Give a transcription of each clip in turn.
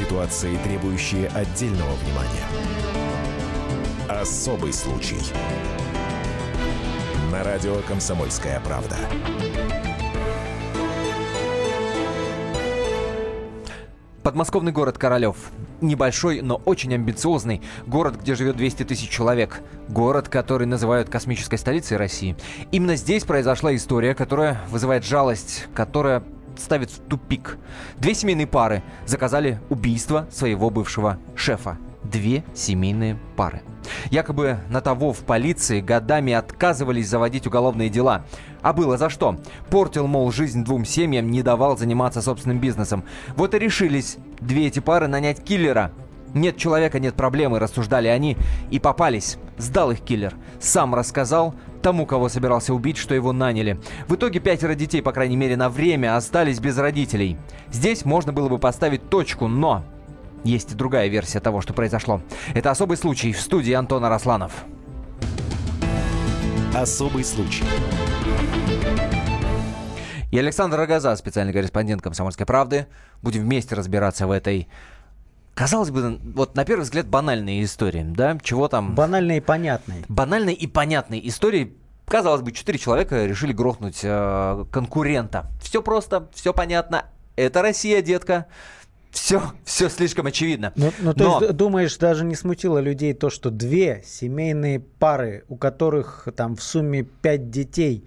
Ситуации, требующие отдельного внимания. Особый случай. На радио «Комсомольская правда». Подмосковный город Королев. Небольшой, но очень амбициозный. Город, где живет 200 тысяч человек. Город, который называют космической столицей России. Именно здесь произошла история, которая вызывает жалость, которая ставит в тупик. Две семейные пары заказали убийство своего бывшего шефа. Две семейные пары. Якобы на того в полиции годами отказывались заводить уголовные дела. А было за что? Портил, мол, жизнь двум семьям, не давал заниматься собственным бизнесом. Вот и решились две эти пары нанять киллера. Нет человека, нет проблемы, рассуждали они. И попались. Сдал их киллер. Сам рассказал тому, кого собирался убить, что его наняли. В итоге пятеро детей, по крайней мере, на время остались без родителей. Здесь можно было бы поставить точку, но... Есть и другая версия того, что произошло. Это особый случай в студии Антона Росланов. Особый случай. И Александр Рогоза, специальный корреспондент «Комсомольской правды». Будем вместе разбираться в этой Казалось бы, вот на первый взгляд банальные истории, да? Чего там... Банальные и понятные. Банальные и понятные истории. Казалось бы, четыре человека решили грохнуть э, конкурента. Все просто, все понятно. Это Россия, детка. Все, все слишком очевидно. Ну, ну то Но... думаешь, даже не смутило людей то, что две семейные пары, у которых там в сумме пять детей,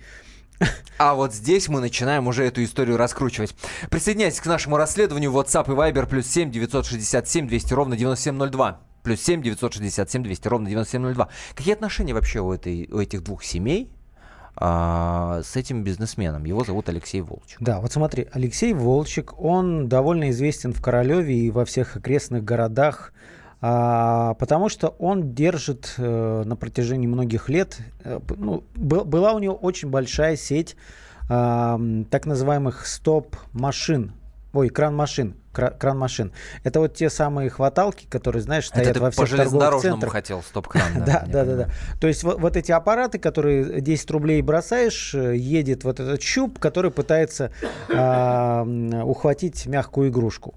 а вот здесь мы начинаем уже эту историю раскручивать. Присоединяйтесь к нашему расследованию WhatsApp и Viber плюс 7 967 200 ровно 9702. Плюс 7 967 200 ровно 9702. Какие отношения вообще у, этой, у этих двух семей? а, с этим бизнесменом. Его зовут Алексей Волчек. Да, вот смотри, Алексей Волчек, он довольно известен в Королеве и во всех окрестных городах, потому что он держит э, на протяжении многих лет, э, ну, был, была у него очень большая сеть э, так называемых стоп-машин, ой, кран-машин, кран машин. Это вот те самые хваталки, которые, знаешь, стоят Это во всех по торговых центрах. хотел стоп-кран. Да, да, да, да. То есть вот, эти аппараты, которые 10 рублей бросаешь, э, едет вот этот щуп, который пытается э, ухватить мягкую игрушку.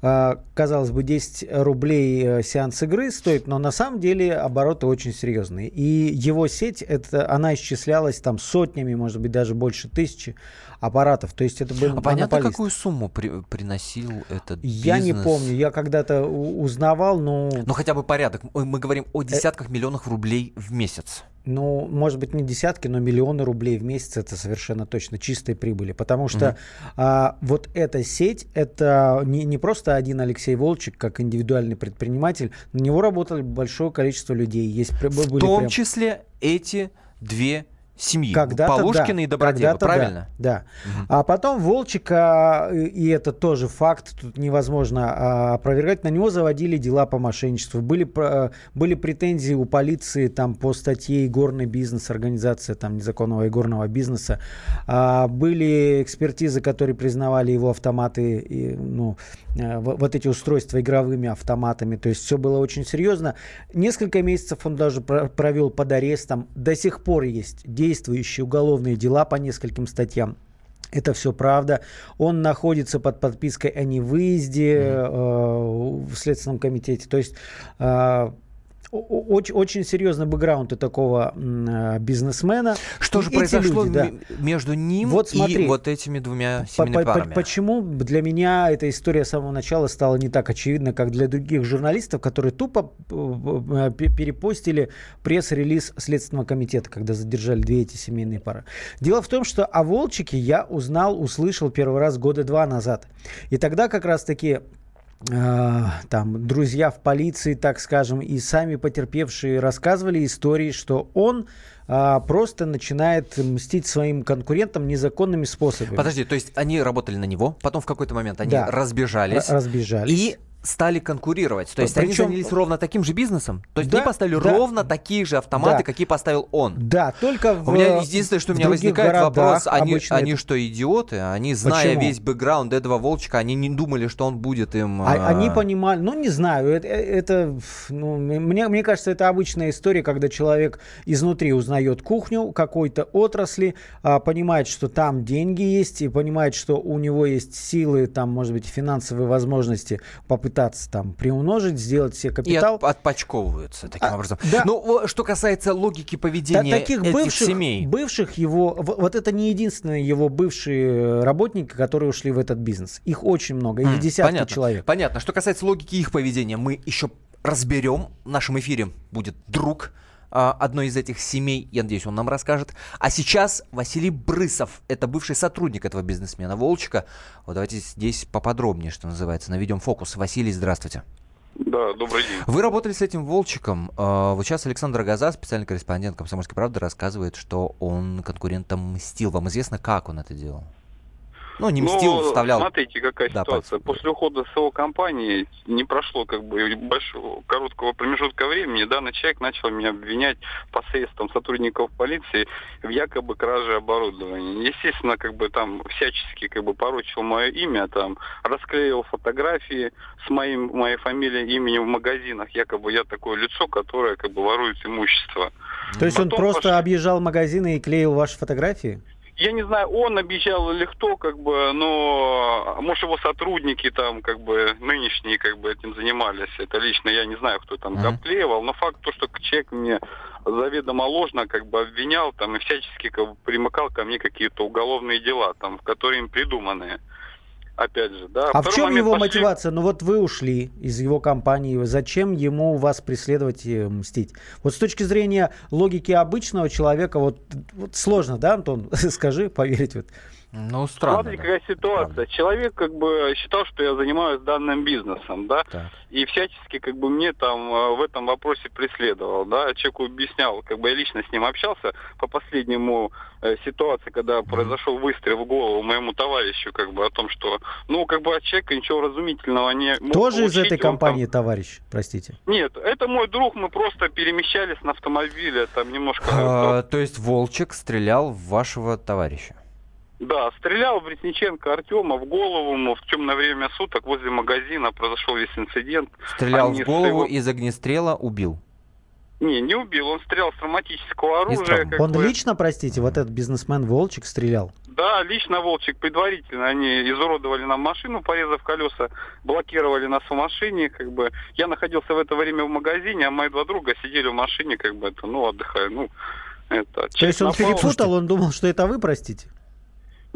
А, казалось бы, 10 рублей э, сеанс игры стоит, но на самом деле обороты очень серьезные. И его сеть, это, она исчислялась там сотнями, может быть, даже больше тысячи аппаратов. То есть это был А понятно, какую сумму при, приносил этот бизнес? Я не помню, я когда-то узнавал, но... Ну хотя бы порядок. Мы говорим о десятках э... миллионов рублей в месяц ну, может быть, не десятки, но миллионы рублей в месяц это совершенно точно чистой прибыли. Потому что mm а, вот эта сеть, это не, не просто один Алексей Волчек, как индивидуальный предприниматель, на него работало большое количество людей. Есть, в том прям... числе эти две семьи. Когда-то Полушкина да, и Добродеева, правильно? Да. да. Угу. А потом Волчика, и это тоже факт, тут невозможно а, опровергать, на него заводили дела по мошенничеству. Были, были претензии у полиции там, по статье «Игорный бизнес», организация там, незаконного игорного бизнеса. А, были экспертизы, которые признавали его автоматы, и, ну, э, вот эти устройства игровыми автоматами. То есть все было очень серьезно. Несколько месяцев он даже провел под арестом. До сих пор есть действующие уголовные дела по нескольким статьям. Это все правда. Он находится под подпиской о невыезде mm-hmm. э, в Следственном комитете. То есть э, очень, очень серьезный бэкграунд у такого э, бизнесмена. Что же произошло люди, да. между ним вот смотри, и вот этими двумя семейными по, парами? Почему для меня эта история с самого начала стала не так очевидна, как для других журналистов, которые тупо э, перепостили пресс-релиз Следственного комитета, когда задержали две эти семейные пары. Дело в том, что о Волчике я узнал, услышал первый раз года два назад. И тогда как раз-таки Э, там друзья в полиции, так скажем, и сами потерпевшие рассказывали истории, что он а, просто начинает мстить своим конкурентам незаконными способами. Подожди, то есть они работали на него, потом в какой-то момент они да, разбежались, разбежались, и стали конкурировать. То есть Причем... они занялись ровно таким же бизнесом. То есть да, они поставили да, ровно такие же автоматы, да. какие поставил он. Да, только в У меня единственное, что у меня возникает вопрос, они, они это... что, идиоты? Они, зная Почему? весь бэкграунд этого Волчика, они не думали, что он будет им... А, а... Они понимали, ну не знаю, это, это ну, мне, мне кажется, это обычная история, когда человек изнутри узнает кухню какой-то отрасли, а, понимает, что там деньги есть, и понимает, что у него есть силы, там, может быть, финансовые возможности попытаться пытаться там приумножить, сделать себе И капитал. от- отпочковываются таким А, образом. да. Ну, о, что касается логики поведения таких этих бывших, семей. бывших его, вот это не единственные его бывшие работники, которые ушли в этот бизнес. Их очень много, их М, десятки понятно. человек. Понятно. Что касается логики их поведения, мы еще разберем. В нашем эфире будет друг одной из этих семей. Я надеюсь, он нам расскажет. А сейчас Василий Брысов. Это бывший сотрудник этого бизнесмена Волчика. Вот давайте здесь поподробнее, что называется, наведем фокус. Василий, здравствуйте. Да, добрый день. Вы работали с этим Волчиком. А, Вот сейчас Александр Газа, специальный корреспондент «Комсомольской правды», рассказывает, что он конкурентам мстил. Вам известно, как он это делал? Ну, не мстил, Ну, вставлял Смотрите, какая Да, ситуация. пальцем. После ухода с его компании не прошло как бы большого короткого промежутка времени. Данный человек начал меня обвинять посредством сотрудников полиции в якобы краже оборудования. Естественно, как бы там всячески как бы порочил мое имя, там расклеил фотографии с моим моей фамилией, именем в магазинах. Якобы я такое лицо, которое как бы ворует имущество. То есть он Потом просто пошли- объезжал магазины и клеил ваши фотографии? Я не знаю, он обещал или кто, как бы, но может его сотрудники там, как бы, нынешние, как бы, этим занимались. Это лично я не знаю, кто там обклеивал, но факт то, что человек мне заведомо ложно, как бы, обвинял там и всячески как бы, примыкал ко мне какие-то уголовные дела, там, в которые им придуманные. Опять же, да. А в чем его пошли- мотивация? Ну вот вы ушли из его компании, зачем ему вас преследовать и мстить? Вот с точки зрения логики обычного человека, вот, вот сложно, да, Антон? Скажи, поверить вот. Ну, странно. Смотри, да. какая ситуация. Правда. Человек как бы считал, что я занимаюсь данным бизнесом, да, Так. и всячески как бы мне там э, в этом вопросе преследовал, да, человеку объяснял, как бы я лично с ним общался по последнему э, ситуации, когда произошел выстрел в голову моему товарищу, как бы о том, что, ну, как бы от человека ничего разумительного не Тоже из получить, этой он там- компании, товарищ, простите. Нет, это мой друг, мы просто перемещались на автомобиле, там немножко... А, то есть Волчек стрелял в вашего товарища. Да, стрелял в Ресниченко Артема в голову, ему в темное время суток возле магазина произошел весь инцидент. Стрелял Они в голову его- из огнестрела, убил. Не, не убил, он стрелял с травматического оружия. травм. как Он бы. лично, простите, вот этот бизнесмен Волчек стрелял? Да, лично Волчек предварительно. Они изуродовали нам машину, порезав колеса, блокировали нас в машине, как бы. Я находился в это время в магазине, а мои два друга сидели в машине, как бы, это, ну, отдыхая, ну, это... То есть он напал. перепутал, он думал, что это вы, простите?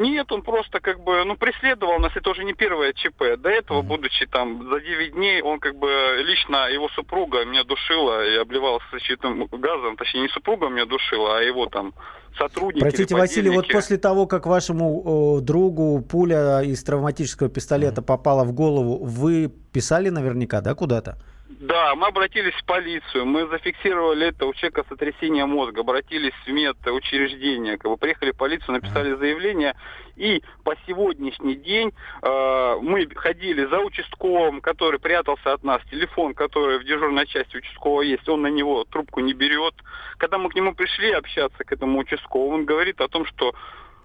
Нет, он просто как бы, ну, преследовал нас, это уже не первое ЧП. До этого, будучи там за 9 дней, он как бы лично, его супруга меня душила и обливала защитным газом, точнее, не супруга меня душила, а его там сотрудники. Простите, или Василий, вот после того, как вашему э, другу пуля из травматического пистолета попала в голову, вы писали наверняка, да, куда-то? Да, мы обратились в полицию, мы зафиксировали это у человека сотрясение мозга, обратились в медучреждение, как бы приехали в полицию, написали заявление, и по сегодняшний день э, мы ходили за участковым, который прятался от нас, телефон, который в дежурной части участкового есть, он на него трубку не берет. Когда мы к нему пришли общаться, к этому участковому, он говорит о том, что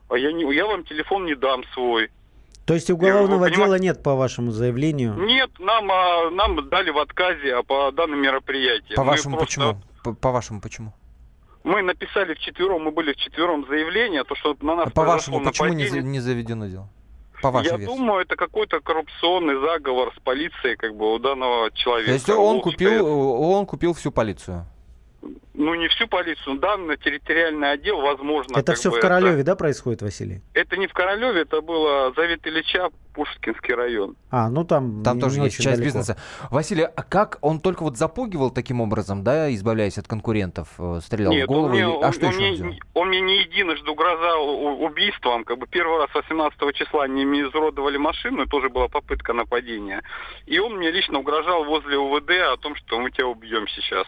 «А я, не, я вам телефон не дам свой. То есть уголовного Вы дела понимаете- нет по вашему заявлению? Нет, нам, а, нам дали в отказе а по данным мероприятиям. Мы По-вашему, просто- почему? По- По-вашему, почему? Мы написали вчетвером, мы были вчетвером заявление, то, что на нас А По-вашему, произошло почему не, за- не заведено дело? По вашей Я версии. думаю, это какой-то коррупционный заговор с полицией, как бы, у данного человека. То есть он купил, он купил всю полицию. Ну, не всю полицию, данный территориальный отдел, возможно. Это все бы, в Королеве, да, происходит, Василий? Это, не в Королеве, это было Завет Ильича, Пушкинский район. А, ну там, Там не- тоже не есть часть далеко. бизнеса. Василий, а как он только вот запугивал таким образом, да, избавляясь от конкурентов, э, стрелял Нет, в голову? он мне, или- он- А что он еще мне- он он мне не единожды угрожал убийством. Как бы первый раз 18 числа они мне изуродовали машину, и тоже была попытка нападения. И он мне лично угрожал возле УВД о том, что мы тебя убьем сейчас.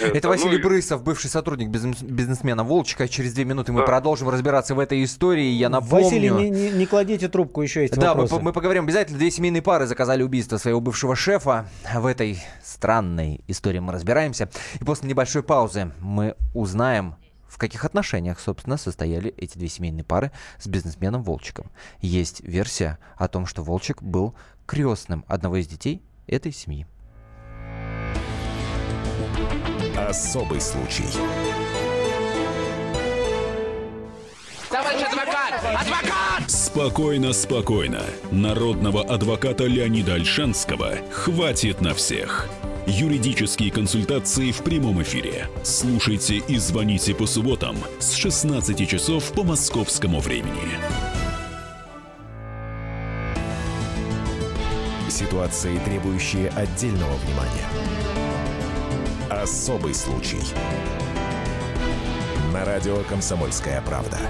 Это ну Василий Брысов, бывший сотрудник бизнес- бизнесмена Волчика. Через две минуты мы Да. продолжим разбираться в этой истории. Я напомню... Василий, не, не- не кладите трубку, еще есть Да, мы, вопросы. по- мы поговорим обязательно. Две семейные пары заказали убийство своего бывшего шефа. В этой странной истории мы разбираемся. И после небольшой паузы мы узнаем, в каких отношениях, собственно, состояли эти две семейные пары с бизнесменом Волчиком. Есть версия о том, что Волчик был крестным одного из детей этой семьи. Особый случай. Товарищ адвокат! Адвокат! Спокойно, спокойно. Народного адвоката Леонида Альшанского хватит на всех. Юридические консультации в прямом эфире. Слушайте и звоните по субботам с 16 часов по московскому времени. Ситуации, требующие отдельного внимания. Особый случай. На радио «Комсомольская правда».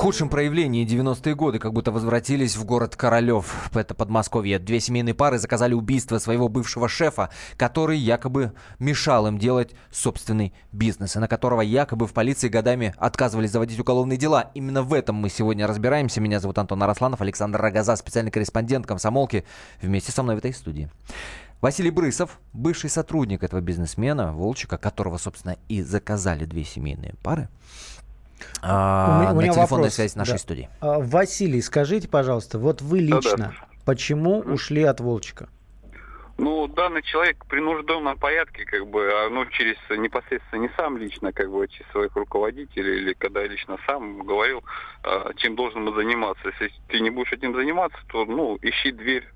Худшем проявлении 90-е годы как будто возвратились в город Королев. Это Подмосковье. Две семейные пары заказали убийство своего бывшего шефа, который якобы мешал им делать собственный бизнес, и на которого якобы в полиции годами отказывались заводить уголовные дела. Именно в этом мы сегодня разбираемся. Меня зовут Антон Арасланов, Александр Рогоза, специальный корреспондент комсомолки, вместе со мной в этой студии. Василий Брысов, бывший сотрудник этого бизнесмена, Волчика, которого, собственно, и заказали две семейные пары, а, у, на телефонной вопрос, связи нашей да. студии. А, Василий, скажите, пожалуйста, вот вы лично, да, да. почему ушли от Волчика? Ну, данный человек в принужденном порядке, как бы, а, ну, через непосредственно не сам лично, как бы, через своих руководителей, или когда лично сам говорил, чем должен заниматься. Если ты не будешь этим заниматься, то, ну, ищи дверь,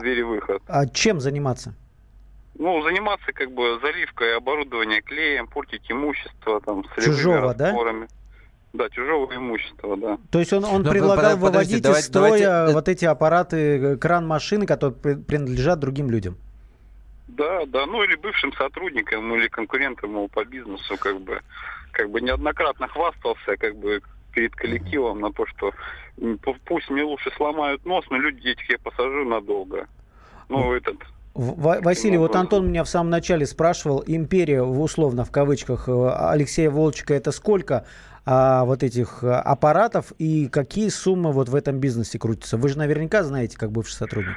дверь и выход. А чем заниматься? Ну, заниматься, как бы, заливкой оборудования клеем, портить имущество, там, с Чужого, да? Да, чужого имущества, да. То есть он, он ну, предлагал под, выводить из строя давайте... вот эти аппараты, э, кран машины, которые принадлежат другим людям? Да, да, ну или бывшим сотрудникам, или конкурентам его по бизнесу, как бы, как бы неоднократно хвастался, как бы перед коллективом на то, что пусть мне лучше сломают нос, но люди этих я посажу надолго. Ну, этот Василий, вот Антон меня в самом начале спрашивал, империя, условно, в кавычках, э, Алексея Волчика, это сколько а, вот этих э, аппаратов и какие суммы вот в этом бизнесе крутятся? Вы же наверняка знаете, как бывший сотрудник.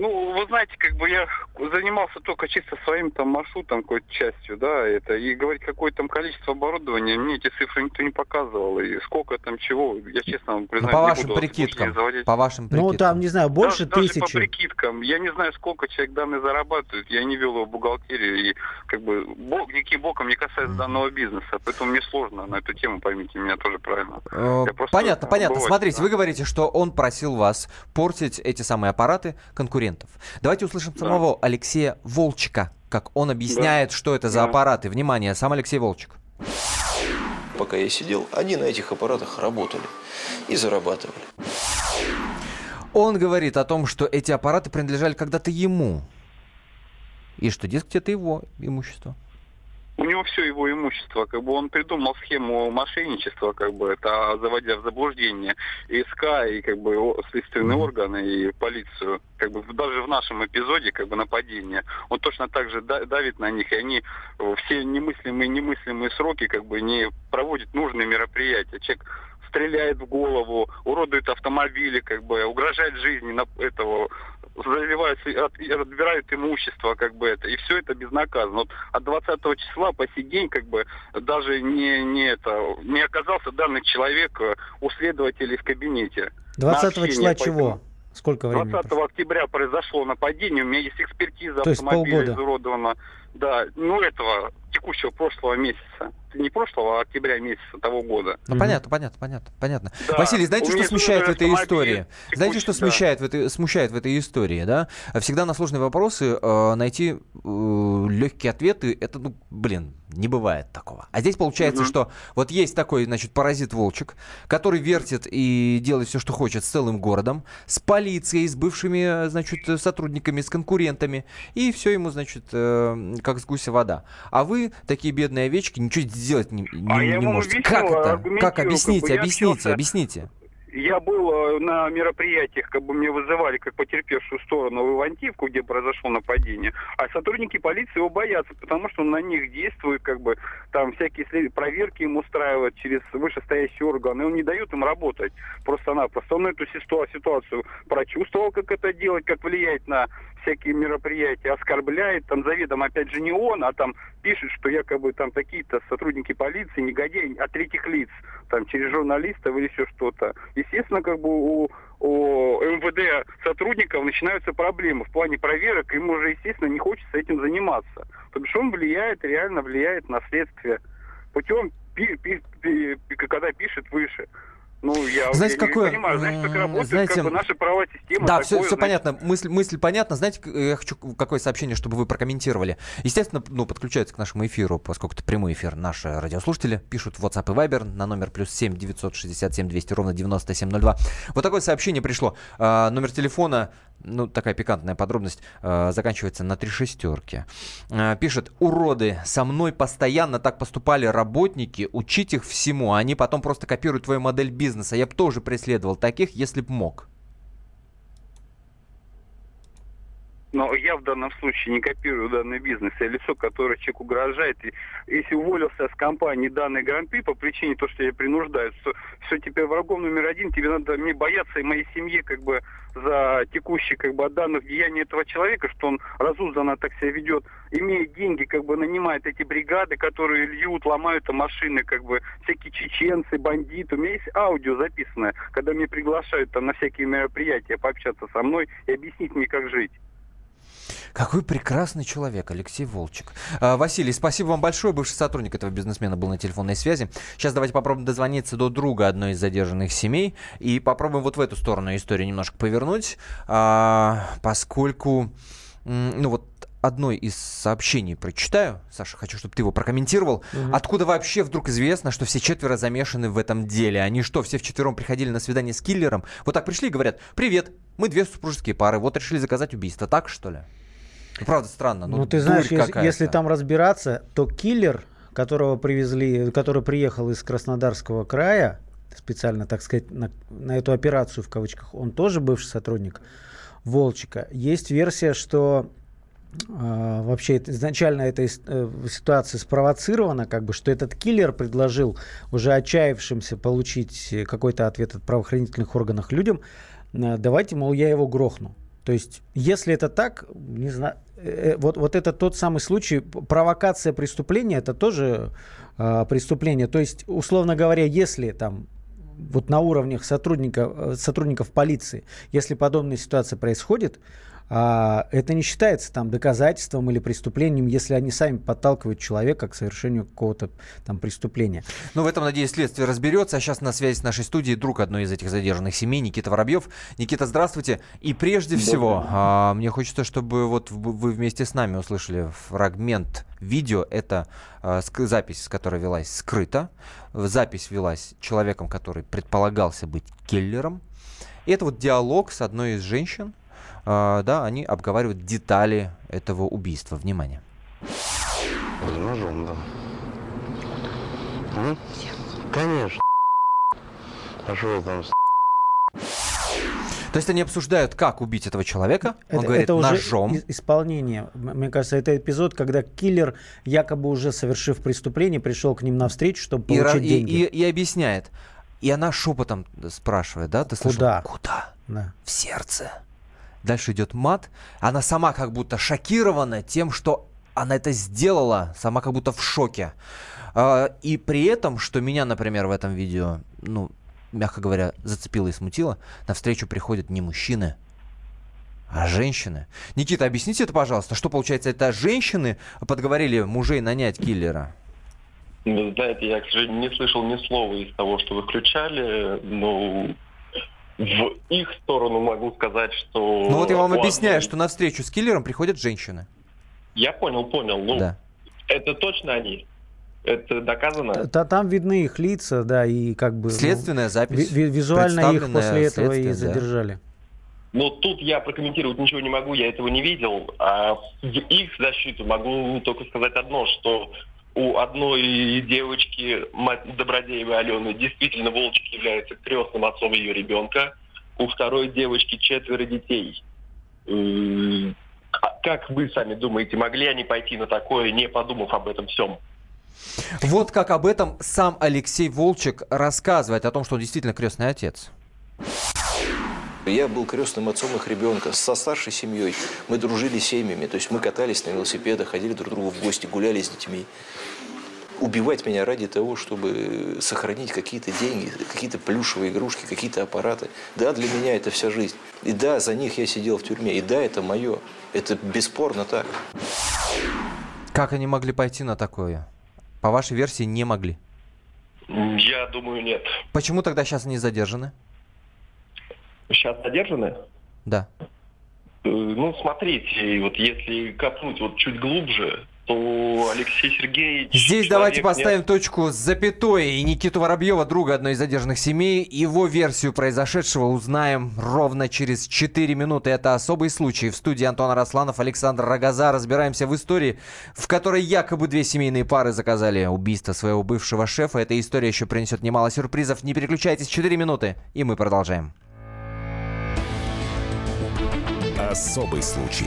Ну, вы знаете, как бы я занимался только чисто своим там маршрутом, какой-то частью, да, это, и говорить, какое там количество оборудования, мне эти цифры никто не показывал, и сколько там чего, я честно вам признаюсь, ну, по вашим прикидкам, по вашим прикидкам. Ну, там, не знаю, больше даже, тысячи. Даже по прикидкам, я не знаю, сколько человек данные зарабатывает, я не вел его в бухгалтерию, и как бы бог, никаким боком не касается mm-hmm. данного бизнеса, поэтому мне сложно на эту тему, поймите меня тоже правильно. Э, понятно, понятно, смотрите, да. вы говорите, что он просил вас портить эти самые аппараты конкурентов конкурентов. Давайте услышим да. самого Алексея Волчика, как он объясняет, да. что это за да. аппараты. Внимание, сам Алексей Волчик. Пока я сидел, они на этих аппаратах работали и зарабатывали. Он говорит о том, что эти аппараты принадлежали когда-то ему. И что, дескать, это его имущество у него все его имущество, как бы он придумал схему мошенничества, как бы это заводя в заблуждение и СК, и как бы следственные органы, и полицию, как бы даже в нашем эпизоде, как бы нападения, он точно так же давит на них, и они все немыслимые немыслимые сроки, как бы не проводят нужные мероприятия. Человек стреляет в голову, уродует автомобили, как бы угрожает жизни на этого заливают, отбирают имущество, как бы это, и все это безнаказанно. Вот от 20 числа по сей день, как бы, даже не, не это, не оказался данный человек э, у следователей в кабинете. 20 числа чего? Сколько времени? 20 октября произошло нападение, у меня есть экспертиза То автомобиля изуродована. Да, ну этого текущего прошлого месяца. Не прошлого, а октября месяца того года. Ну, mm-hmm. понятно, понятно, понятно, понятно. Да. Василий, знаете, что смущает в этой истории? Текущий, знаете, что да. смущает, в этой, смущает в этой истории, да? Всегда на сложные вопросы э, найти э, легкие ответы, это, ну, блин, не бывает такого. А здесь получается, mm-hmm. что вот есть такой, значит, паразит-волчик, который вертит и делает все, что хочет с целым городом, с полицией, с бывшими, значит, сотрудниками, с конкурентами, и все ему, значит, э, как с гуся вода. А вы, такие бедные овечки, ничего сделать не, не, а не можете. Как это? Как? Объясните, объясните, объясните я был э, на мероприятиях, как бы мне вызывали как потерпевшую сторону в Ивантивку, где произошло нападение, а сотрудники полиции его боятся, потому что на них действует, как бы там всякие проверки им устраивают через вышестоящие органы, и он не дает им работать просто-напросто. Он эту ситуацию прочувствовал, как это делать, как влиять на всякие мероприятия, оскорбляет, там заведомо, опять же, не он, а там пишет, что якобы там какие-то сотрудники полиции, негодяи от третьих лиц, там через журналистов или еще что-то. Естественно, как бы у, у МВД сотрудников начинаются проблемы в плане проверок, им уже, естественно, не хочется этим заниматься. Потому что он влияет, реально влияет на следствие. путем, пи, пи, пи, когда пишет выше. Ну, я, знаете, я какое, не понимаю, знаете, как работает знаете, как бы наша правовая система. Да, такое, все, все знаете, понятно. Мысль, мысль понятна. Знаете, я хочу какое сообщение, чтобы вы прокомментировали. Естественно, ну, подключаются к нашему эфиру, поскольку это прямой эфир. Наши радиослушатели пишут в WhatsApp и Viber на номер плюс 7 967 200 ровно 9702. Вот такое сообщение пришло. А, номер телефона ну, такая пикантная подробность, э, заканчивается на три шестерки. Э, пишет, уроды, со мной постоянно так поступали работники, учить их всему, а они потом просто копируют твою модель бизнеса. Я бы тоже преследовал таких, если б мог. Но я в данном случае не копирую данный бизнес. Я лицо, которое человек угрожает. И если уволился с компании данной гран-при по причине того, что я принуждаю, то все, теперь врагом номер один, тебе надо мне бояться и моей семье как бы за текущие как бы данных деяний этого человека, что он разузданно так себя ведет, имеет деньги, как бы нанимает эти бригады, которые льют, ломают машины, как бы всякие чеченцы, бандиты. У меня есть аудио записанное, когда меня приглашают там на всякие мероприятия пообщаться со мной и объяснить мне, как жить. Какой прекрасный человек, Алексей Волчек. А, Василий, спасибо вам большое. Бывший сотрудник этого бизнесмена был на телефонной связи. Сейчас давайте попробуем дозвониться до друга одной из задержанных семей и попробуем вот в эту сторону историю немножко повернуть, а, поскольку, ну вот одной из сообщений прочитаю. Саша, хочу, чтобы ты его прокомментировал. Угу. Откуда вообще вдруг известно, что все четверо замешаны в этом деле? Они что, все вчетвером приходили на свидание с киллером? Вот так пришли и говорят, привет, мы две супружеские пары, вот решили заказать убийство. Так, что ли? Ну, правда, странно. Ну, ну ты знаешь, если, если там разбираться, то киллер, которого привезли, который приехал из Краснодарского края, специально, так сказать, на, на эту операцию в кавычках, он тоже бывший сотрудник Волчика. Есть версия, что э, вообще изначально эта э, ситуация спровоцирована, как бы, что этот киллер предложил уже отчаявшимся получить какой-то ответ от правоохранительных органов людям, э, давайте, мол, я его грохну. То есть, если это так, не знаю, вот, вот это тот самый случай, провокация преступления, это тоже э, преступление. То есть, условно говоря, если там вот на уровнях сотрудника, э, сотрудников полиции, если подобная ситуация происходит, это не считается там доказательством или преступлением, если они сами подталкивают человека к совершению какого-то там преступления. Ну, в этом, надеюсь, следствие разберется. А сейчас на связи с нашей студией друг одной из этих задержанных семей, Никита Воробьев. Никита, здравствуйте. И прежде всего, а, мне хочется, чтобы вот вы вместе с нами услышали фрагмент видео. Это а, запись, которая велась скрыто. Запись велась человеком, который предполагался быть киллером. И это вот диалог с одной из женщин, а, да, они обговаривают детали этого убийства. Внимание. С ножом, да. М? Конечно. А что там то есть они обсуждают, как убить этого человека. Он это, говорит это уже ножом. исполнение. Мне кажется, это эпизод, когда киллер, якобы уже совершив преступление, пришел к ним навстречу, чтобы получить и, деньги. И, и, и объясняет. И она шепотом спрашивает, да, ты слышал? Куда? Куда? Да. В сердце. Дальше идет мат. Она сама как будто шокирована тем, что она это сделала, сама как будто в шоке. А, и при этом, что меня, например, в этом видео, ну, мягко говоря, зацепило и смутило, навстречу приходят не мужчины, а женщины. Никита, объясните это, пожалуйста. Что получается, это женщины подговорили мужей нанять киллера? Вы знаете, я, к сожалению, не слышал ни слова из того, что вы включали, но в их сторону могу сказать, что... Ну вот я вам объясняю, что на встречу с киллером приходят женщины. Я понял, понял. Ну, да. это точно они. Это доказано? Т Там видны их лица, да, и как бы... Ну, Следственная ну, запись. Ви визуально их после этого и задержали. Да. Но тут я прокомментировать ничего не могу, я этого не видел. А в их защиту могу только сказать одно, что у одной девочки, Добродеевой Алены, действительно Волчек является крестным отцом ее ребенка. У второй девочки четверо детей. А как вы сами думаете, могли они пойти на такое, не подумав об этом всем? Вот как об этом сам Алексей Волчек рассказывает, о том, что он действительно крестный отец. Я был крестным отцом их ребенка со старшей семьей. Мы дружили семьями, то есть мы катались на велосипедах, ходили друг к другу в гости, гуляли с детьми. Убивать меня ради того, чтобы сохранить какие-то деньги, какие-то плюшевые игрушки, какие-то аппараты. Да, для меня это вся жизнь. И да, за них я сидел в тюрьме. И да, это мое. Это бесспорно так. Как они могли пойти на такое? По вашей версии, не могли. Я думаю, нет. Почему тогда сейчас они задержаны? Сейчас задержаны? Да. Э, Ну, смотрите, вот если копнуть вот чуть глубже, Алексей Сергеевич... Здесь давайте поставим точку с запятой. И Никиту Воробьева, друга одной из задержанных семей, его версию произошедшего узнаем ровно через 4 минуты. Это особый случай. В студии Антон Арасланов, Александр Рогоза. Разбираемся в истории, в которой якобы две семейные пары заказали убийство своего бывшего шефа. Эта история еще принесет немало сюрпризов. Не переключайтесь, 4 минуты, и мы продолжаем. Особый случай.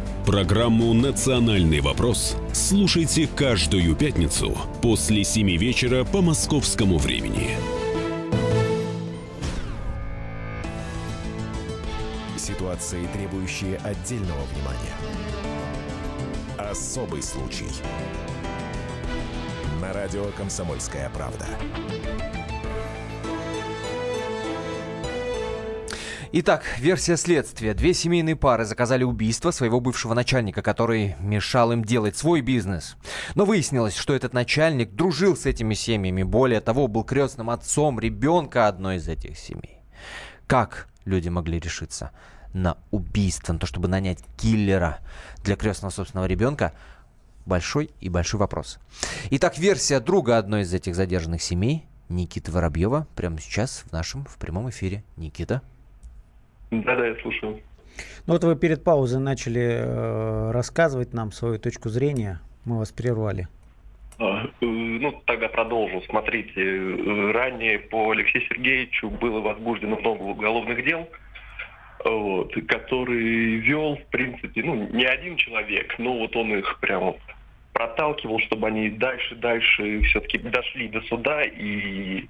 Программу «Национальный вопрос» слушайте каждую пятницу после 7 вечера по московскому времени. Ситуации, требующие отдельного внимания. Особый случай. На радио «Комсомольская правда». Итак, версия следствия. Две семейные пары заказали убийство своего бывшего начальника, который мешал им делать свой бизнес. Но выяснилось, что этот начальник дружил с этими семьями. Более того, был крестным отцом ребенка одной из этих семей. Как люди могли решиться на убийство, на то, чтобы нанять киллера для крестного собственного ребенка? Большой и большой вопрос. Итак, версия друга одной из этих задержанных семей, Никиты Воробьева, прямо сейчас в нашем в прямом эфире. Никита. Да-да, я слушаю. Ну вот вы перед паузой начали э, рассказывать нам свою точку зрения. Мы вас прервали. А, э, Ну, тогда продолжу. Смотрите, э, ранее по Алексею Сергеевичу было возбуждено много уголовных дел, вот, который вел, в принципе, ну, не один человек, но вот он их прямо проталкивал, чтобы они дальше, дальше все-таки дошли до суда, и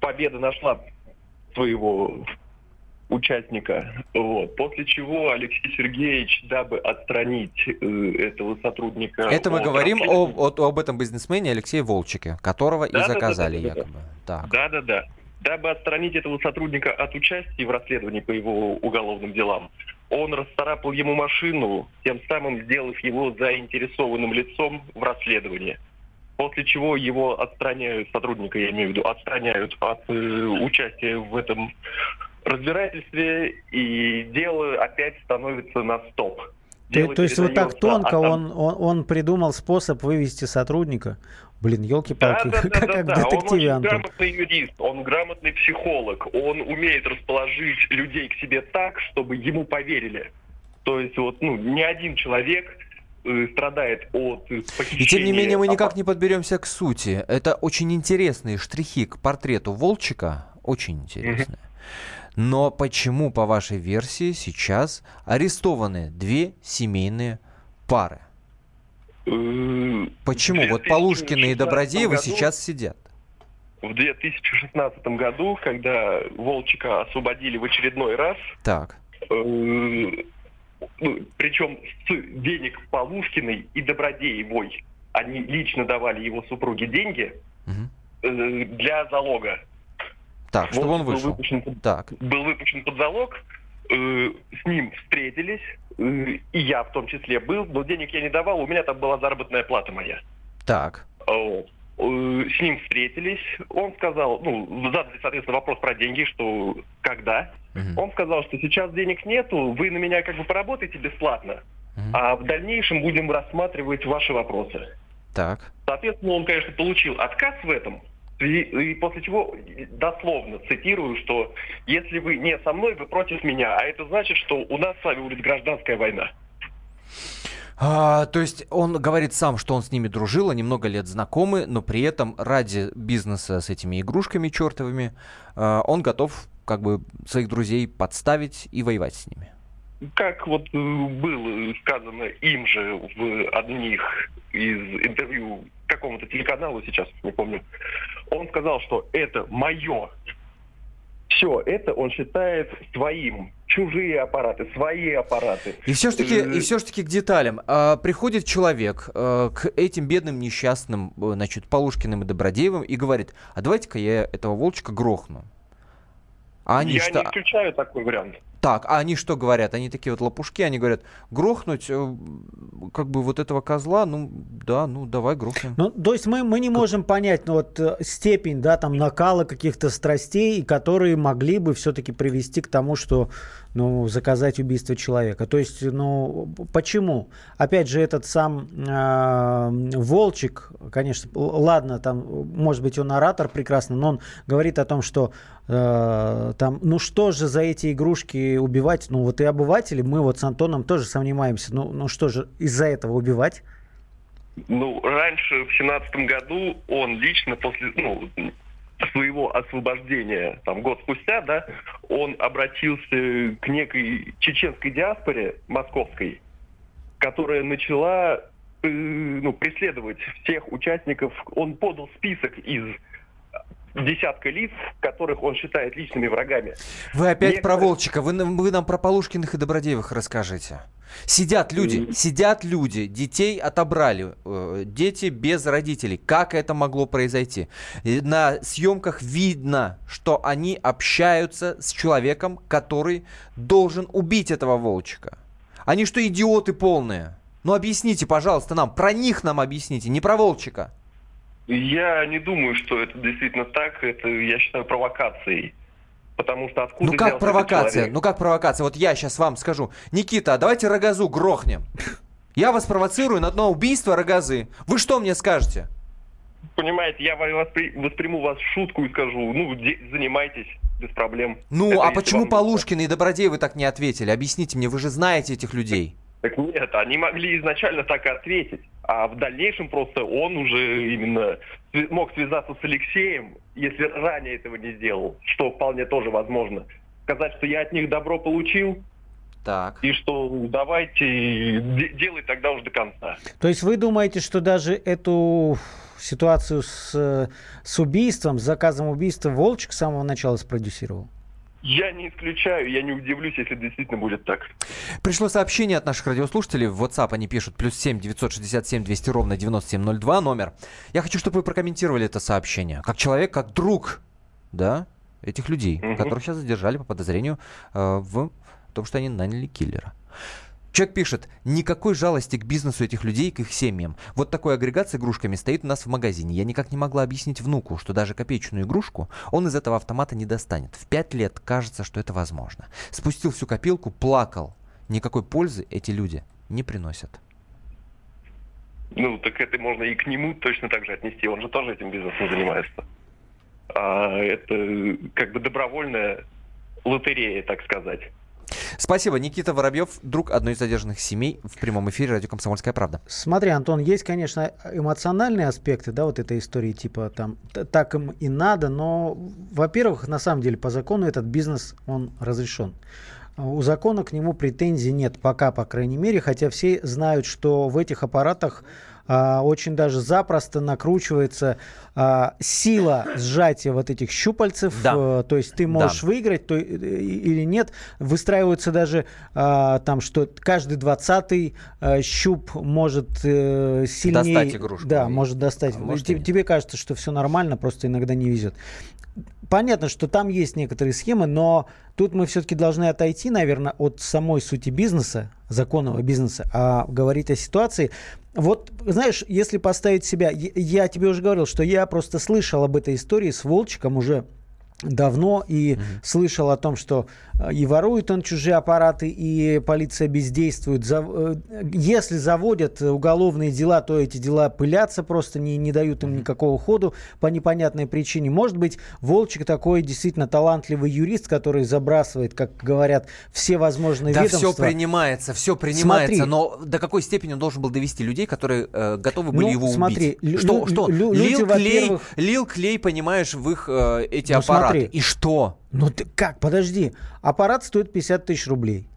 победа нашла своего участника. Вот. После чего Алексей Сергеевич, дабы отстранить э, этого сотрудника... Это мы говорим расследования- об, об этом бизнесмене Алексее Волчике, которого и Да-да-да-да-да-да. заказали якобы. Так. Да-да-да. Дабы отстранить этого сотрудника от участия в расследовании по его уголовным делам, он расцарапал ему машину, тем самым сделав его заинтересованным лицом в расследовании. После чего его отстраняют, сотрудника я имею в виду, отстраняют от э, участия в этом разбирательстве, и дело опять становится на стоп. То, Дело то есть вот так тонко от- он, он, он придумал способ вывести сотрудника. Блин, елки-палки, Да, да, да, как, да, да. детективе, Он очень Антон. грамотный юрист, он грамотный психолог, он умеет расположить людей к себе так, чтобы ему поверили. То есть вот, ну, ни один человек э, страдает от э, похищения. И тем не менее мы никак не подберемся к сути. Это очень интересные штрихи к портрету Волчика. Очень интересные. Но почему, по вашей версии, сейчас арестованы две семейные пары? Почему? Вот Полушкины и 2016 Добродеевы году- сейчас сидят. В 2016 году, когда Волчика освободили в очередной раз, Так. э, ну, причем с денег Полушкиной и Добродеевой, они лично давали его супруге деньги Мгм. э, для залога. Так, чтобы он Волчек был вышел. выпущен Так. был выпущен под залог, э, с ним встретились, э, и я в том числе был, но денег я не давал, у меня там была заработная плата моя. Так. Вот. Э, С ним встретились, он сказал, ну, задали, соответственно, вопрос про деньги, что когда. Мгм. Он сказал, что сейчас денег нету, вы на меня как бы поработаете бесплатно, Мгм. а в дальнейшем будем рассматривать ваши вопросы. Так. Соответственно, он, конечно, получил отказ в этом, и, после чего, дословно цитирую, что если вы не со мной, вы против меня, а это значит, что у нас с вами будет гражданская война. А, то есть он говорит сам, что он с ними дружил, они много лет знакомы, но при этом ради бизнеса с этими игрушками чертовыми а, он готов как бы своих друзей подставить и воевать с ними. Как вот э, было сказано им же в одних из интервью какому-то телеканалу, сейчас не помню, он сказал, что это мое все это он считает своим. Чужие аппараты, свои аппараты. И все ж таки, и все ж таки к деталям. А, приходит человек а, к этим бедным несчастным, э, значит, Полушкиным и Добродеевым и говорит, а давайте-ка я этого волчика грохну. А они Я что? не исключаю такой вариант. Так, а они что говорят? Они такие вот лопушки, они говорят, грохнуть э, как бы вот этого козла, ну да, ну давай грохнем. Ну, то есть мы, мы не можем понять ну, вот, э, степень да, там, накала каких-то страстей, которые могли бы все-таки привести к тому, что ну, заказать убийство человека. То есть, ну, почему? Опять же, этот сам э, Волчек, конечно, л- ладно, там, может быть, он оратор прекрасно, но он говорит о том, что э, там, ну что же за эти игрушки убивать? Ну, вот и обыватели, мы вот с Антоном тоже сомневаемся, ну, ну что же из-за этого убивать? Ну, раньше, в семнадцатом году, он лично после ну, своего освобождения, там, год спустя, да, он обратился к некой чеченской диаспоре московской, которая начала э, ну, преследовать всех участников. Он подал список из десятка лиц, которых он считает личными врагами. Вы опять про Некоторые- Волчика, вы, нам- вы нам про Полушкиных и Добродеевых расскажите. Сидят люди, сидят люди, детей отобрали, э, дети без родителей. Как это могло произойти? На съемках видно, что они общаются с человеком, который должен убить этого Волчика. Они что, идиоты полные? Ну объясните, пожалуйста, нам, про них нам объясните, не про Волчика. Я не думаю, что это действительно так. Это, я считаю, провокацией. Потому что откуда Ну как провокация? Ну как провокация? Вот я сейчас вам скажу. Никита, а давайте рогазу грохнем. Я вас провоцирую на одно убийство рогазы. Вы что мне скажете? Понимаете, я воспри- восприму вас в шутку и скажу, ну, де- занимайтесь, без проблем. Ну, Это а почему вам. Полушкин и Добродеевы так не ответили? Объясните мне, вы же знаете этих людей. Так нет, они могли изначально так и ответить. А в дальнейшем просто он уже именно мог связаться с Алексеем, если ранее этого не сделал, что вполне тоже возможно. Сказать, что я от них добро получил, Так. и что давайте де- делай тогда уже до конца. То есть вы думаете, что даже эту ситуацию с, э, с убийством, с заказом убийства Волчек с самого начала спродюсировал? Я не исключаю, я не удивлюсь, если действительно будет так. Пришло сообщение от наших радиослушателей. В WhatsApp они пишут плюс 7 967 200 ровно 9702 номер. Я хочу, чтобы вы прокомментировали это сообщение. Как человек, как друг, да, этих людей, Мгм. которых сейчас задержали по подозрению э, в том, что они наняли киллера. Человек пишет, никакой жалости к бизнесу этих людей, к их семьям. Вот такой агрегат с игрушками стоит у нас в магазине. Я никак не могла объяснить внуку, что даже копеечную игрушку он из этого автомата не достанет. В пять лет кажется, что это возможно. Спустил всю копилку, плакал. Никакой пользы эти люди не приносят. Ну, так это можно и к нему точно так же отнести. Он же тоже этим бизнесом занимается. А это как бы добровольная лотерея, так сказать. Спасибо. Никита Воробьев, друг одной из задержанных семей в прямом эфире радио «Комсомольская правда». Смотри, Антон, есть, конечно, эмоциональные аспекты, да, вот этой истории, типа там так им и надо, но, во-первых, на самом деле по закону этот бизнес, он разрешен. У закона к нему претензий нет, пока, по крайней мере, хотя все знают, что в этих аппаратах очень даже запросто накручивается а, сила сжатия вот этих щупальцев, Да. э, то есть ты можешь выиграть то, и- или нет. Выстраиваются даже а, там, что каждый двадцатый а, щуп может э, сильнее... Достать игрушку. Да, может достать. А может и Те- нет. тебе кажется, что все нормально, просто иногда не везет. Понятно, что там есть некоторые схемы, но тут мы все-таки должны отойти, наверное, от самой сути бизнеса, законного бизнеса, а говорить о ситуации. Вот, знаешь, если поставить себя, я, тебе уже говорил, что я просто слышал об этой истории с Волчиком уже давно и слышал о том, что и ворует он чужие аппараты, и полиция бездействует. Э, Если заводят уголовные дела, то эти дела пылятся просто, не, не дают им никакого ходу по непонятной причине. Может быть, Волчик такой действительно талантливый юрист, который забрасывает, как говорят, все возможные Да ведомства. все принимается, все принимается, Смотри. но до какой степени он должен был довести людей, которые э, готовы были Ну, его смотри, убить? что, лю- что? лю- люди, лил, клей, лил клей, понимаешь, в их э, эти Ну, аппараты. смотри. И что? Ну ты как, подожди, аппарат стоит 50 тысяч рублей.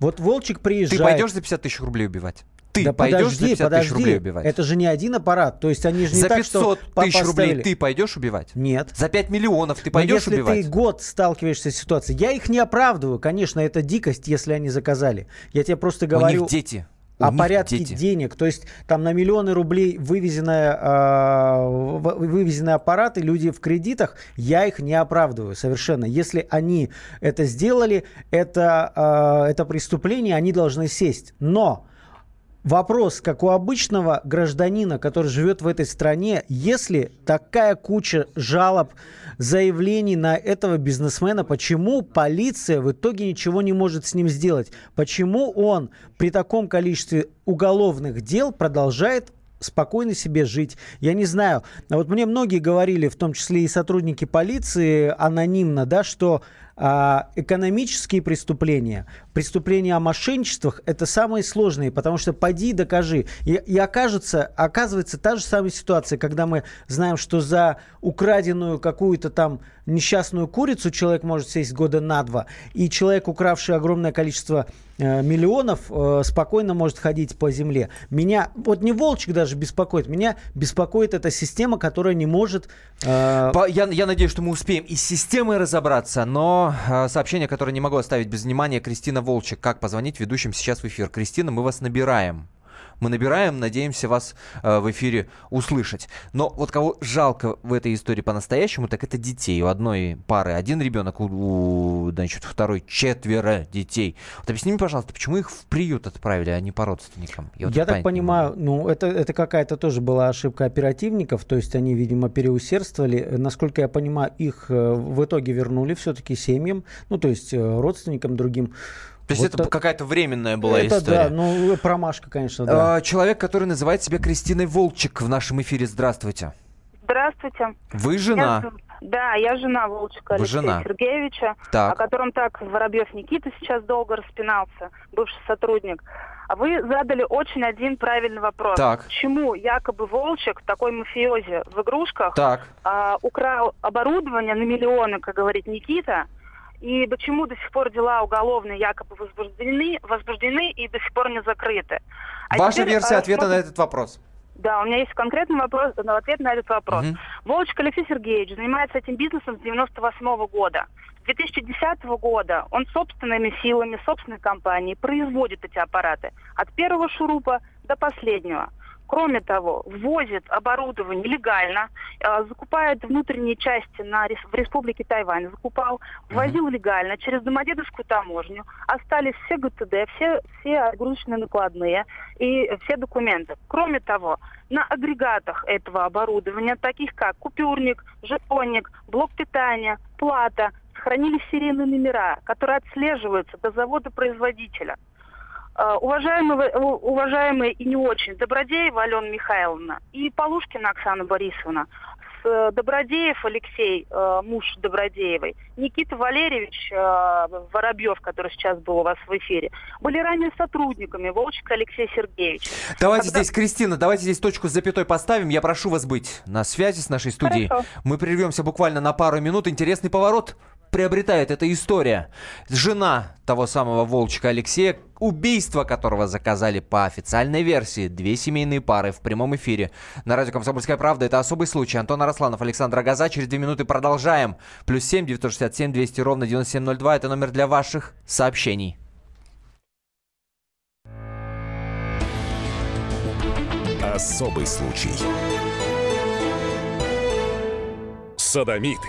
Вот Волчик Ты приезжает... пойдешь за 50 тысяч рублей убивать? Ты да пойдешь подожди, за 50 подожди. тысяч рублей убивать? Это же не один аппарат. То есть они же не за так, 500 что тысяч рублей поставили. ты пойдешь убивать? Нет. За 5 миллионов ты Но пойдешь если убивать? ты год сталкиваешься с ситуацией, я их не оправдываю, конечно, это дикость, если они заказали. Я тебе просто У говорю них дети. У о них порядке дети. денег. То есть там на миллионы рублей вывезенные, а, в- вывезенные аппараты, люди в кредитах, я их не оправдываю совершенно. Если они это сделали, это, а, это преступление, они должны сесть. Но Вопрос, как у обычного гражданина, который живет в этой стране, если такая куча жалоб, заявлений на этого бизнесмена, почему полиция в итоге ничего не может с ним сделать? Почему он при таком количестве уголовных дел продолжает спокойно себе жить. Я не знаю. А Вот мне многие говорили, в том числе и сотрудники полиции, анонимно, да, что экономические преступления, преступления о мошенничествах – это самые сложные, потому что поди докажи. И, и окажется, оказывается та же самая ситуация, когда мы знаем, что за украденную какую-то там несчастную курицу человек может сесть года на два, и человек, укравший огромное количество э, миллионов, э, спокойно может ходить по земле. Меня, вот не Волчек даже беспокоит, меня беспокоит эта система, которая не может... э, По- Я, я надеюсь, что мы успеем и с системой разобраться, но э, сообщение, которое не могу оставить без внимания, Кристина Волчек. Как позвонить ведущим сейчас в эфир? Кристина, мы вас набираем. Мы набираем, надеемся вас э, в эфире услышать. Но вот кого жалко в этой истории по-настоящему, так это детей. У одной пары один ребенок, у, у, значит, второй четверо детей. Вот объясни мне, пожалуйста, почему их в приют отправили, а не по родственникам? вот Я так понимаю, ну это, это какая-то тоже была ошибка оперативников, то есть они, видимо, переусердствовали. Э, Насколько я понимаю, их э, в итоге вернули все-таки семьям, ну то есть э, родственникам другим. То есть Вот это так- какая-то временная была это история. да, ну промашка, конечно, да. А, Человек, который называет себя Кристиной Волчек в нашем эфире. Здравствуйте. Здравствуйте. Вы Я жена. жен- Да, я жена Волчика Вы Алексея жена. Сергеевича, о Так. котором так Воробьев Никита сейчас долго распинался, бывший сотрудник. А вы задали очень один правильный вопрос. Так. Почему якобы Волчек, такой мафиози в игрушках, Так. а, украл оборудование на миллионы, как говорит Никита, и почему до сих пор дела уголовные якобы возбуждены, возбуждены и до сих пор не закрыты? А Ваша теперь, версия а, ответа на смотрите- этот вопрос. Да, у меня есть конкретный вопрос, ну, ответ на этот вопрос. Мгм. Волчек Алексей Сергеевич занимается этим бизнесом с 98 года. С 2010 года он собственными силами, собственной компании производит эти аппараты. От первого шурупа до последнего. Кроме того, ввозит оборудование легально, э, закупает внутренние части на, в Республике Тайвань, закупал, ввозил легально через Домодедовскую таможню. Остались все ГТД, все, все огрузочные накладные и все документы. Кроме того, на агрегатах этого оборудования, таких как купюрник, жетонник, блок питания, плата, сохранились серийные номера, которые отслеживаются до завода-производителя. Э, Уважаемые, у- уважаемые и не очень Добродеева Алена Михайловна и Полушкина Оксана Борисовна, с э, Добродеев Алексей, э, муж Добродеевой, Никита Валерьевич э, Воробьев, который сейчас был у вас в эфире, были ранее сотрудниками Волчика Алексея Сергеевича. Давайте Когда- здесь, Кристина, давайте здесь точку с запятой поставим. Я прошу вас быть на связи с нашей студией. Хорошо. Мы прервемся буквально на пару минут. Интересный поворот приобретает эта история. Жена того самого Волчика Алексея, убийство которого заказали по официальной версии две семейные пары в прямом эфире. На радио «Комсомольская правда» это особый случай. Антон Арасланов, Александр Агаза. Через две минуты продолжаем. Плюс семь девятьсот шестьдесят семь двести ровно девяносто семь ноль два. Это номер для ваших сообщений. Особый случай. Садомиты,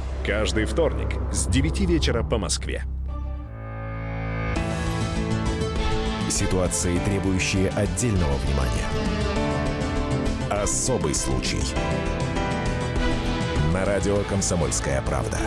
Каждый вторник с 9 вечера по Москве. Ситуации, требующие отдельного внимания. Особый случай. На радио «Комсомольская правда».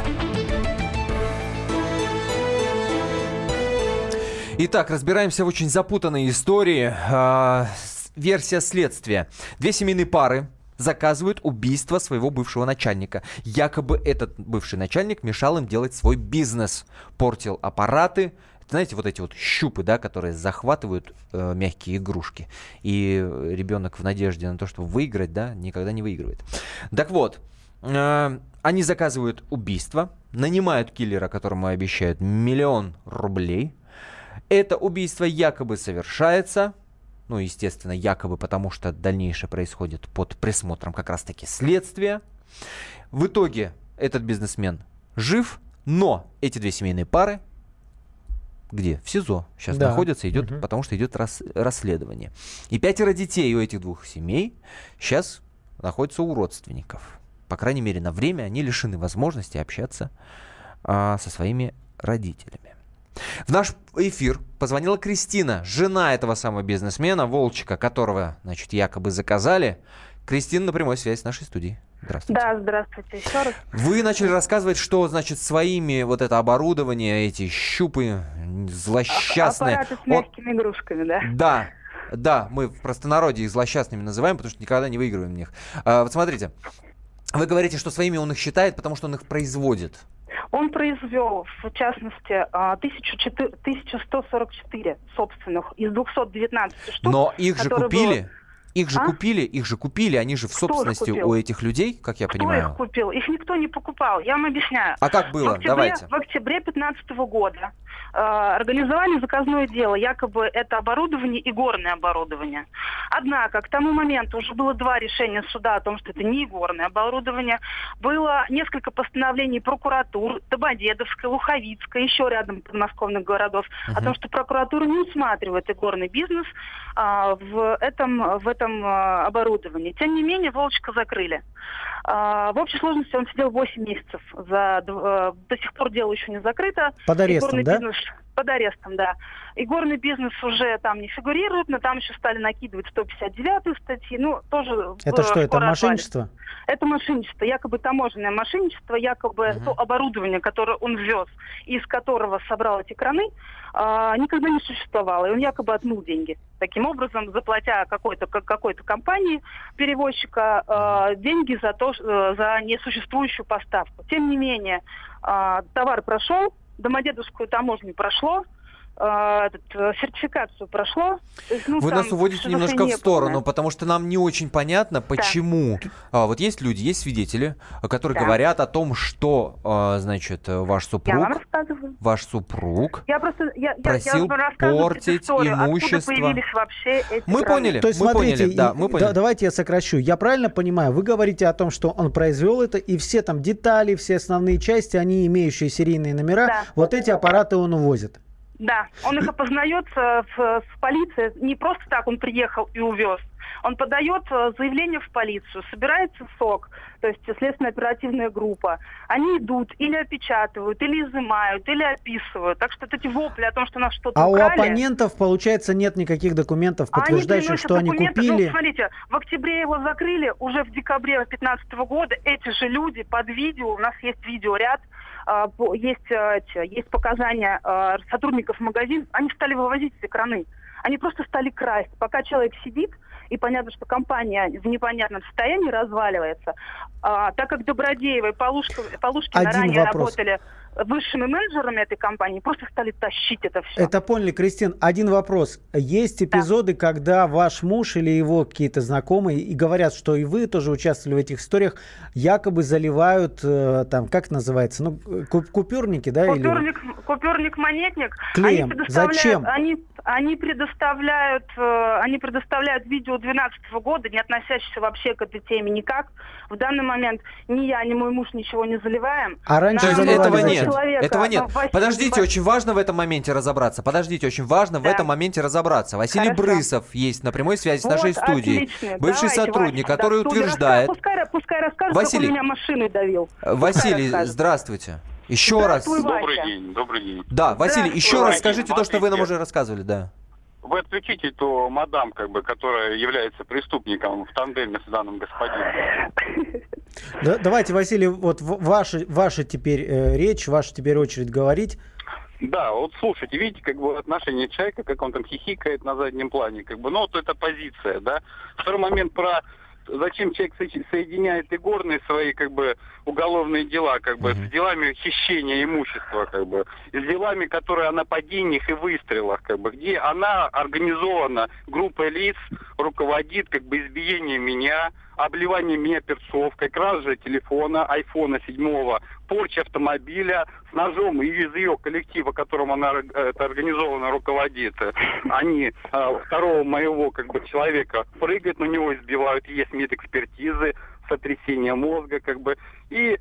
Итак, разбираемся в очень запутанной истории. А, версия следствия. Две семейные пары заказывают убийство своего бывшего начальника. Якобы этот бывший начальник мешал им делать свой бизнес, портил аппараты, знаете, вот эти вот щупы, да, которые захватывают э, мягкие игрушки. И ребенок в надежде на то, что выиграть, да, никогда не выигрывает. Так вот, э, они заказывают убийство, нанимают киллера, которому обещают миллион рублей. Это убийство якобы совершается, ну, естественно, якобы потому, что дальнейшее происходит под присмотром как раз-таки следствия. В итоге этот бизнесмен жив, но эти две семейные пары где? В СИЗО сейчас да. находятся, идет, угу. потому что идет рас, расследование. И пятеро детей у этих двух семей сейчас находятся у родственников. По крайней мере, на время они лишены возможности общаться а, со своими родителями. В наш эфир позвонила Кристина, жена этого самого бизнесмена, Волчика, которого, значит, якобы заказали. Кристина на прямой связи с нашей студией. Здравствуйте. Да, здравствуйте еще раз. Вы начали рассказывать, что, значит, своими вот это оборудование, эти щупы злосчастные... Аппараты с мягкими От... игрушками, да? Да, да, мы в простонародье их злосчастными называем, потому что никогда не выигрываем в них. А, вот смотрите, вы говорите, что своими он их считает, потому что он их производит. Он произвел, в частности, 1144 а, собственных из 219 штук. Но их же купили? Было их же а? купили, их же купили, они же в Кто собственности у этих людей, как я Кто понимаю. их купил? Их никто не покупал, я вам объясняю. А как было? В октябре, Давайте. В октябре 2015 года э, организовали заказное дело, якобы это оборудование и горное оборудование. Однако к тому моменту уже было два решения суда о том, что это не горное оборудование. Было несколько постановлений прокуратур, Домодедовской, Луховицкой, еще рядом подмосковных городов, угу. о том, что прокуратура не усматривает игорный бизнес э, в этом, в этом этом э, оборудовании. Тем не менее, Волочка закрыли. Э, в общей сложности он сидел 8 месяцев. За, э, до сих пор дело еще не закрыто. Под арестом, да? Бизнес, под арестом, да. И горный бизнес уже там не фигурирует, но там еще стали накидывать 159 статьи. Ну, тоже... Это что, это мошенничество? Это мошенничество, якобы таможенное мошенничество, якобы угу. то оборудование, которое он вез, из которого собрал эти краны, а, никогда не существовало. И он якобы отмыл деньги. Таким образом, заплатя какой-то какой-то компании перевозчика а, деньги за то, э, за несуществующую поставку. Тем не менее, а, товар прошел, Домодедовскую таможню прошло, сертификацию прошло. есть, ну, Вы нас уводите немножко в сторону, потому что нам не очень понятно, почему. Да. А, вот есть люди, есть свидетели, которые да. говорят о том, что, а, значит, ваш супруг, ваш супруг я просто, я, просил я, я портить имущество. вообще эти мы поняли, То есть, мы смотрите, поняли, да, мы поняли. Да, давайте я сокращу. Я правильно понимаю, вы говорите о том, что он произвел это, и все там детали, все основные части, они имеющие серийные номера, да. вот эти аппараты он увозит. Да, он их опознает в, в полиции. Не просто так он приехал и увез. Он подает э, заявление в полицию, собирается СОК, то есть следственная оперативная группа. Они идут или опечатывают, или изымают, или описывают. Так что эти вопли о том, что нас что-то А украли, у оппонентов, получается, нет никаких документов, подтверждающих, они что они купили? Ну, смотрите, в октябре его закрыли, уже в декабре 2015 года эти же люди под видео, у нас есть видеоряд, а, есть, э, есть показания э, сотрудников магазина, они стали вывозить эти краны. Они просто стали красть. Пока человек сидит, и понятно, что компания в непонятном состоянии разваливается. А, так как Добродеева и Полушкина, Полушкина ранее вопрос. работали высшими менеджерами этой компании просто стали тащить это все. Это поняли, Кристин. Один вопрос. Есть эпизоды, да. когда ваш муж или его какие-то знакомые и говорят, что и вы тоже участвовали в этих историях, якобы заливают, э, там, как называется, ну, купюрники, да? Купюрник, или... купюрник-монетник. Клеем. Они Зачем? Они, они предоставляют, э, они предоставляют видео 2012 года, не относящиеся вообще к этой теме никак. В данный момент ни я, ни мой муж ничего не заливаем. А раньше этого нет нет, человека, этого нет. Ну, Подождите, очень важно в этом моменте разобраться. Подождите, очень важно да. в этом моменте разобраться. Василий Хорошо. Брысов есть на прямой связи вот, с нашей студией. Отлично. Бывший Давайте, сотрудник, Вася, который да, утверждает... Пускай, пускай расскажет, Василий... как он меня машиной давил. Василий, здравствуйте. Еще раз. Добрый день, добрый день. Да, Василий, еще раз скажите то, что вы нам уже рассказывали, да. Вы отключите ту мадам, как бы, которая является преступником в тандеме с данным господином. Да, давайте, Василий, вот ваша, ваша теперь э, речь, ваша теперь очередь говорить. Да, вот слушайте, видите, как бы отношение человека, как он там хихикает на заднем плане, как бы, ну вот это позиция, да. Второй момент про зачем человек со- соединяет и горные свои как бы уголовные дела, как бы, с делами хищения имущества, как бы, с делами, которые о нападениях и выстрелах, как бы, где она организована группой лиц, руководит как бы избиением меня, обливание меня перцовкой, кража телефона, айфона седьмого, порча автомобиля с ножом из ее коллектива, которым она э, это организованно руководит. э, Они э, второго моего как бы человека прыгают на него, избивают, есть медэкспертизы, сотрясение мозга, как бы, и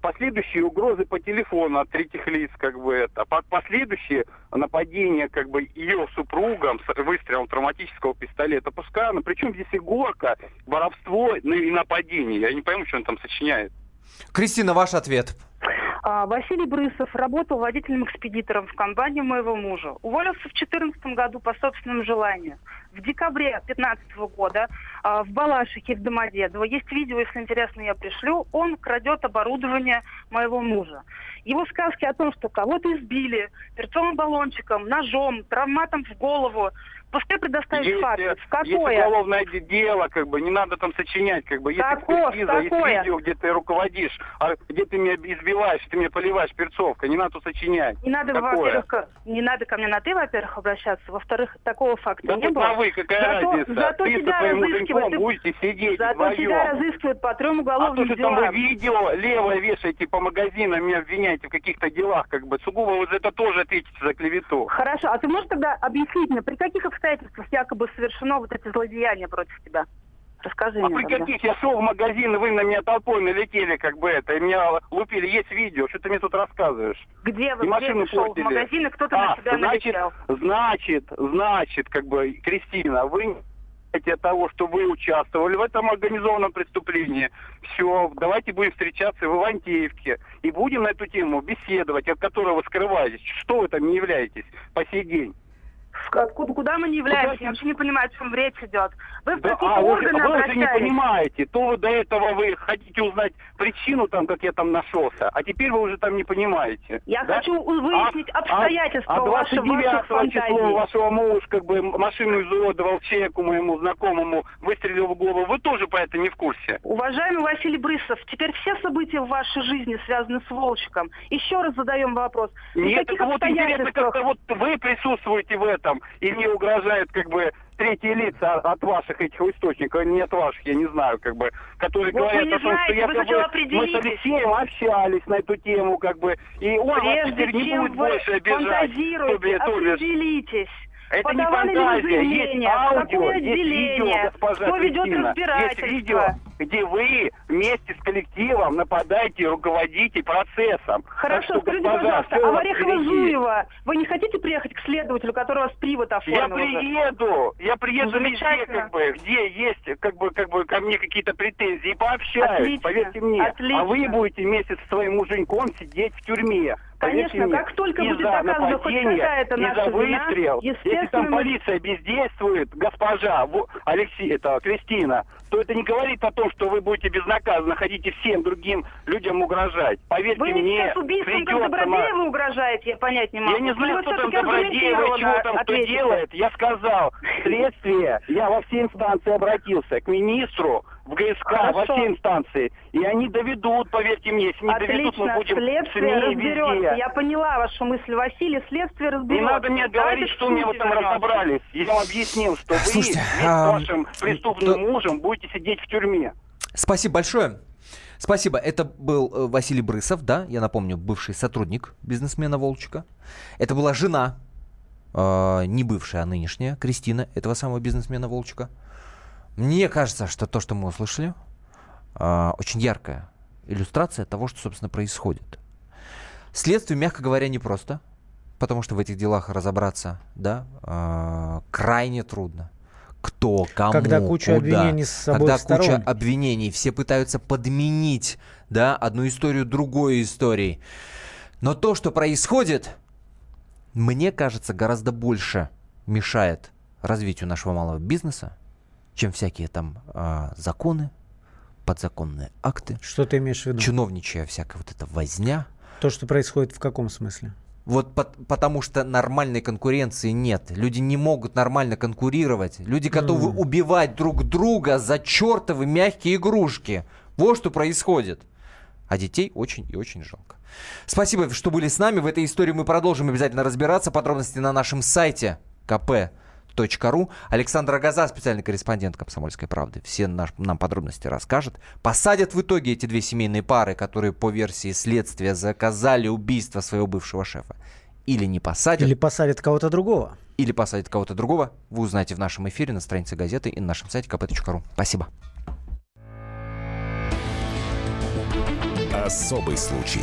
последующие угрозы по телефону от третьих лиц, как бы это, По- последующие нападения, как бы ее супругом с выстрелом травматического пистолета, пускай она, причем здесь и горка, воровство ну, и нападение, я не пойму, что он там сочиняет. Кристина, ваш ответ. А, Василий Брысов работал водителем-экспедитором в компании моего мужа. Уволился в 2014 году по собственному желанию. В декабре 2015 года а, в Балашихе, в Домодедово, есть видео, если интересно, я пришлю, он крадет оборудование моего мужа. Его сказки о том, что кого-то избили перцовым баллончиком, ножом, травматом в голову, пускай предоставит Есть, факт. В есть какое? уголовное де- дело, как бы, не надо там сочинять, как бы, есть Каков- экспертиза, есть какое? видео, где ты руководишь, а где ты меня избиваешь, ты меня поливаешь перцовкой, не надо сочинять. Не надо, Какое? во-первых, не надо ко мне на ты, во-первых, обращаться. Во-вторых, такого факта Да не было. на вы, какая зато, разница? Зато ты тебя разыскивают. ты- будете сидеть Зато вдвоем. тебя разыскивают по трем А уголовным то, что там делам. вы видео левое вешаете по магазинам, меня обвиняете в каких-то делах, как бы, сугубо вы за это тоже ответите за клевету. Хорошо, а ты можешь тогда объяснить мне, при каких обстоятельствах якобы совершено вот эти злодеяния против тебя? Расскажи А мне. при каких я шел в магазин, и вы на меня толпой налетели, как бы это, и меня лупили. Есть видео, что ты мне тут рассказываешь? Где вы, И где машину ты шел в магазин, и кто-то А, на тебя значит, налетел? значит, значит, как бы, Кристина, вы от того, что вы участвовали в этом организованном преступлении. Все, давайте будем встречаться в Ивантеевке и будем на эту тему беседовать, от которой вы скрываетесь. Что вы там не являетесь по сей день? Откуда, куда мы не являемся? Куда- Я вообще не понимаю, о чем речь идет. Вы в Да, какие а, вы, органы вы уже не обращались? понимаете. То вы до этого вы хотите узнать причину там, как я там нашелся, а теперь вы уже там не понимаете. Я да? хочу выяснить А- обстоятельства а, а ваших, 29 ваших фантазий. число вашего муж как бы машину изуродовал человеку моему знакомому, выстрелил в голову. Вы тоже по это не в курсе. Уважаемый Василий Брысов, теперь все события в вашей жизни связаны с Волчиком. Еще раз задаем вопрос. Нет, так вот интересно, как-то вот вы присутствуете в этом, и мне угрожают как бы третьи лица от ваших этих источников, не от ваших, я не знаю, как бы, которые Вот говорят о том, что знаете, я вы как бы, мы с. Алексеем общались на эту тему, как бы, и он вас Прежде теперь не будет больше обижать. бишь, определитесь. Это не Подавали ли вы фантазия, есть аудио, есть видео, госпожа Кто ведет Кристина. Есть видео, где вы вместе с коллективом нападаете, руководите процессом. Так Хорошо, что, скажите, госпожа, пожалуйста, а вас Орехово-Зуево вы не хотите приехать к следователю, который вас привод Я оформил уже? приеду, я приеду везде, как бы, где есть, как бы, как бы, ко мне какие-то претензии, и пообщаюсь, Отлично, поверьте мне. отлично. А вы будете вместе со своим муженьком сидеть в тюрьме. Поверьте Конечно, мне. как только будет за доказана хоть какая-то наша за вина, выстрел. Если естественно, там полиция бездействует, госпожа Алексей, это Кристина, то это не говорит о том, что вы будете безнаказанно ходить и всем другим людям угрожать. Поверьте Вы мне сейчас убийством придется Добродеева угрожаете, я понять не могу. я не знаю, кто там Добродеева чего там кто ответите? делает. Я сказал, следствие, я во все инстанции обратился, к министру, в ГСК, во Хорошо. все инстанции. И они доведут, поверьте мне, если не доведут, мы Отлично, будем следствие разберется. везде. Я поняла вашу мысль, Василий, следствие Не разберется. надо мне говорить, что мне в сути этом вернемся. разобрались. Я вам объяснил, что вы Слушайте, вместе а, с вашим преступным мужем будете сидеть в тюрьме. Спасибо большое. Спасибо. Это был э, Василий Брысов, да, я напомню, бывший сотрудник бизнесмена Волчика. Это была жена, э, не бывшая, а нынешняя, Кристина, этого самого бизнесмена Волчика. Мне кажется, что то, что мы услышали, э, очень яркая иллюстрация того, что, собственно, происходит. Следствие, мягко говоря, непросто, потому что в этих делах разобраться, да, э, крайне трудно. Кто, кому, Когда куча куда, обвинений с когда обоих куча сторон. обвинений, все пытаются подменить, да, одну историю другой историей. Но то, что происходит, мне кажется, гораздо больше мешает развитию нашего малого бизнеса, чем всякие там а, законы, подзаконные акты, Что ты имеешь в виду? чиновничья всякая вот эта возня. То, что происходит в каком смысле? Вот потому что нормальной конкуренции нет. Люди не могут нормально конкурировать. Люди готовы mm. убивать друг друга за чертовы мягкие игрушки. Вот что происходит. А детей очень и очень жалко. Спасибо, что были с нами. В этой истории мы продолжим обязательно разбираться. Подробности на нашем сайте КП ру. Александр Агаза, специальный корреспондент «Комсомольской правды», все наш, нам подробности расскажет. Посадят в итоге эти две семейные пары, которые по версии следствия заказали убийство своего бывшего шефа. Или не посадят. Или посадят кого-то другого. Или посадят кого-то другого. Вы узнаете в нашем эфире на странице газеты и на нашем сайте kp.ru. Спасибо. Особый случай.